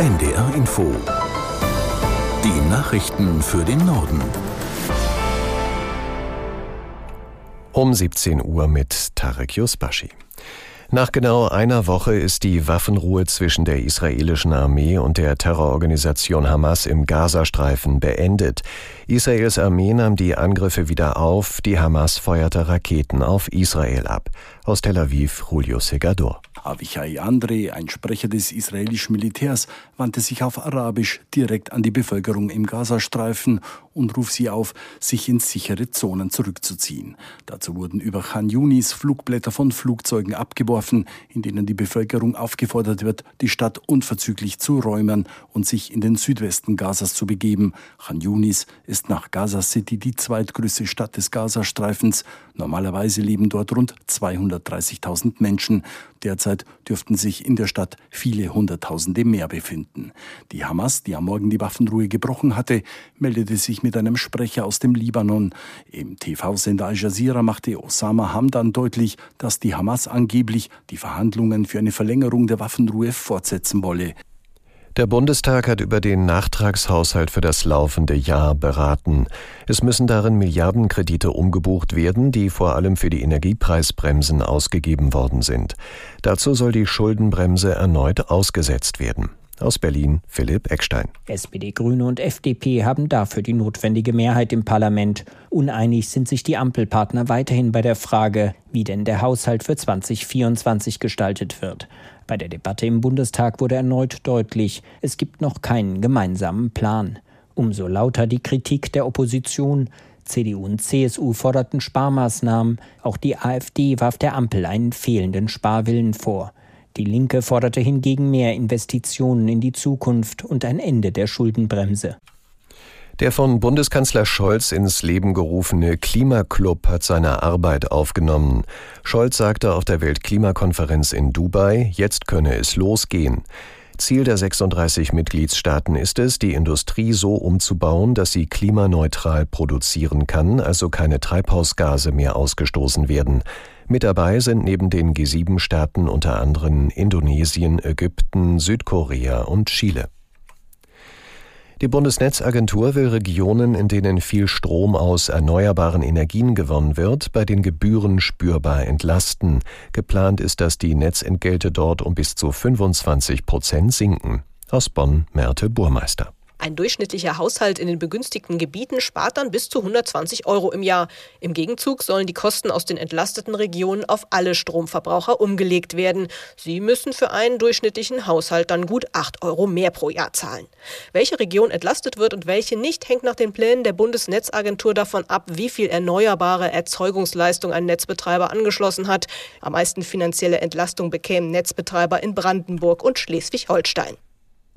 NDR Info. Die Nachrichten für den Norden. Um 17 Uhr mit Tarek Yusbashi. Nach genau einer Woche ist die Waffenruhe zwischen der israelischen Armee und der Terrororganisation Hamas im Gazastreifen beendet. Israels Armee nahm die Angriffe wieder auf, die Hamas feuerte Raketen auf Israel ab. Aus Tel Aviv, Julio Segador. Avichai Andre, ein Sprecher des israelischen Militärs, wandte sich auf Arabisch direkt an die Bevölkerung im Gazastreifen und ruft sie auf, sich in sichere Zonen zurückzuziehen. Dazu wurden über Khan Yunis Flugblätter von Flugzeugen abgeworfen, in denen die Bevölkerung aufgefordert wird, die Stadt unverzüglich zu räumen und sich in den Südwesten Gazas zu begeben. Khan Yunis ist nach Gaza City die zweitgrößte Stadt des Gazastreifens. Normalerweise leben dort rund 230.000 Menschen. Derzeit dürften sich in der Stadt viele Hunderttausende mehr befinden. Die Hamas, die am Morgen die Waffenruhe gebrochen hatte, meldete sich mit einem Sprecher aus dem Libanon. Im TV-Sender Al Jazeera machte Osama Hamdan deutlich, dass die Hamas angeblich die Verhandlungen für eine Verlängerung der Waffenruhe fortsetzen wolle. Der Bundestag hat über den Nachtragshaushalt für das laufende Jahr beraten. Es müssen darin Milliardenkredite umgebucht werden, die vor allem für die Energiepreisbremsen ausgegeben worden sind. Dazu soll die Schuldenbremse erneut ausgesetzt werden. Aus Berlin Philipp Eckstein. SPD, Grüne und FDP haben dafür die notwendige Mehrheit im Parlament. Uneinig sind sich die Ampelpartner weiterhin bei der Frage, wie denn der Haushalt für 2024 gestaltet wird. Bei der Debatte im Bundestag wurde erneut deutlich, es gibt noch keinen gemeinsamen Plan. Umso lauter die Kritik der Opposition. CDU und CSU forderten Sparmaßnahmen, auch die AfD warf der Ampel einen fehlenden Sparwillen vor. Die Linke forderte hingegen mehr Investitionen in die Zukunft und ein Ende der Schuldenbremse. Der von Bundeskanzler Scholz ins Leben gerufene Klimaclub hat seine Arbeit aufgenommen. Scholz sagte auf der Weltklimakonferenz in Dubai, jetzt könne es losgehen. Ziel der 36 Mitgliedstaaten ist es, die Industrie so umzubauen, dass sie klimaneutral produzieren kann, also keine Treibhausgase mehr ausgestoßen werden. Mit dabei sind neben den G7-Staaten unter anderem Indonesien, Ägypten, Südkorea und Chile. Die Bundesnetzagentur will Regionen, in denen viel Strom aus erneuerbaren Energien gewonnen wird, bei den Gebühren spürbar entlasten. Geplant ist, dass die Netzentgelte dort um bis zu 25 Prozent sinken. Aus Bonn Merte Burmeister. Ein durchschnittlicher Haushalt in den begünstigten Gebieten spart dann bis zu 120 Euro im Jahr. Im Gegenzug sollen die Kosten aus den entlasteten Regionen auf alle Stromverbraucher umgelegt werden. Sie müssen für einen durchschnittlichen Haushalt dann gut 8 Euro mehr pro Jahr zahlen. Welche Region entlastet wird und welche nicht, hängt nach den Plänen der Bundesnetzagentur davon ab, wie viel erneuerbare Erzeugungsleistung ein Netzbetreiber angeschlossen hat. Am meisten finanzielle Entlastung bekämen Netzbetreiber in Brandenburg und Schleswig-Holstein.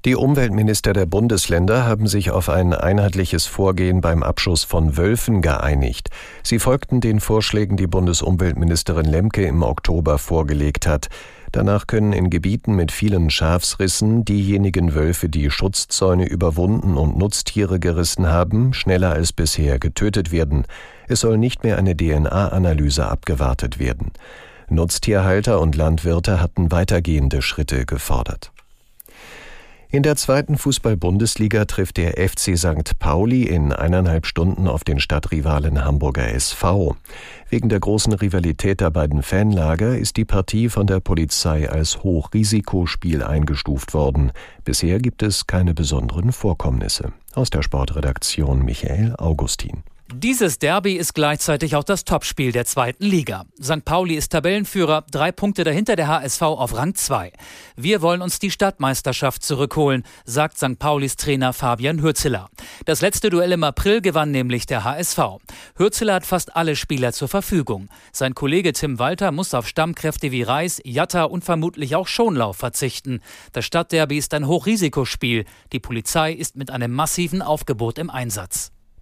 Die Umweltminister der Bundesländer haben sich auf ein einheitliches Vorgehen beim Abschuss von Wölfen geeinigt. Sie folgten den Vorschlägen, die Bundesumweltministerin Lemke im Oktober vorgelegt hat. Danach können in Gebieten mit vielen Schafsrissen diejenigen Wölfe, die Schutzzäune überwunden und Nutztiere gerissen haben, schneller als bisher getötet werden. Es soll nicht mehr eine DNA-Analyse abgewartet werden. Nutztierhalter und Landwirte hatten weitergehende Schritte gefordert. In der zweiten Fußball-Bundesliga trifft der FC St. Pauli in eineinhalb Stunden auf den Stadtrivalen Hamburger SV. Wegen der großen Rivalität der beiden Fanlager ist die Partie von der Polizei als Hochrisikospiel eingestuft worden. Bisher gibt es keine besonderen Vorkommnisse. Aus der Sportredaktion Michael Augustin. Dieses Derby ist gleichzeitig auch das Topspiel der zweiten Liga. St. Pauli ist Tabellenführer, drei Punkte dahinter der HSV auf Rang 2. Wir wollen uns die Stadtmeisterschaft zurückholen, sagt St. Paulis Trainer Fabian Hürzeler. Das letzte Duell im April gewann nämlich der HSV. Hürzeler hat fast alle Spieler zur Verfügung. Sein Kollege Tim Walter muss auf Stammkräfte wie Reis, Jatta und vermutlich auch Schonlauf verzichten. Das Stadtderby ist ein Hochrisikospiel. Die Polizei ist mit einem massiven Aufgebot im Einsatz.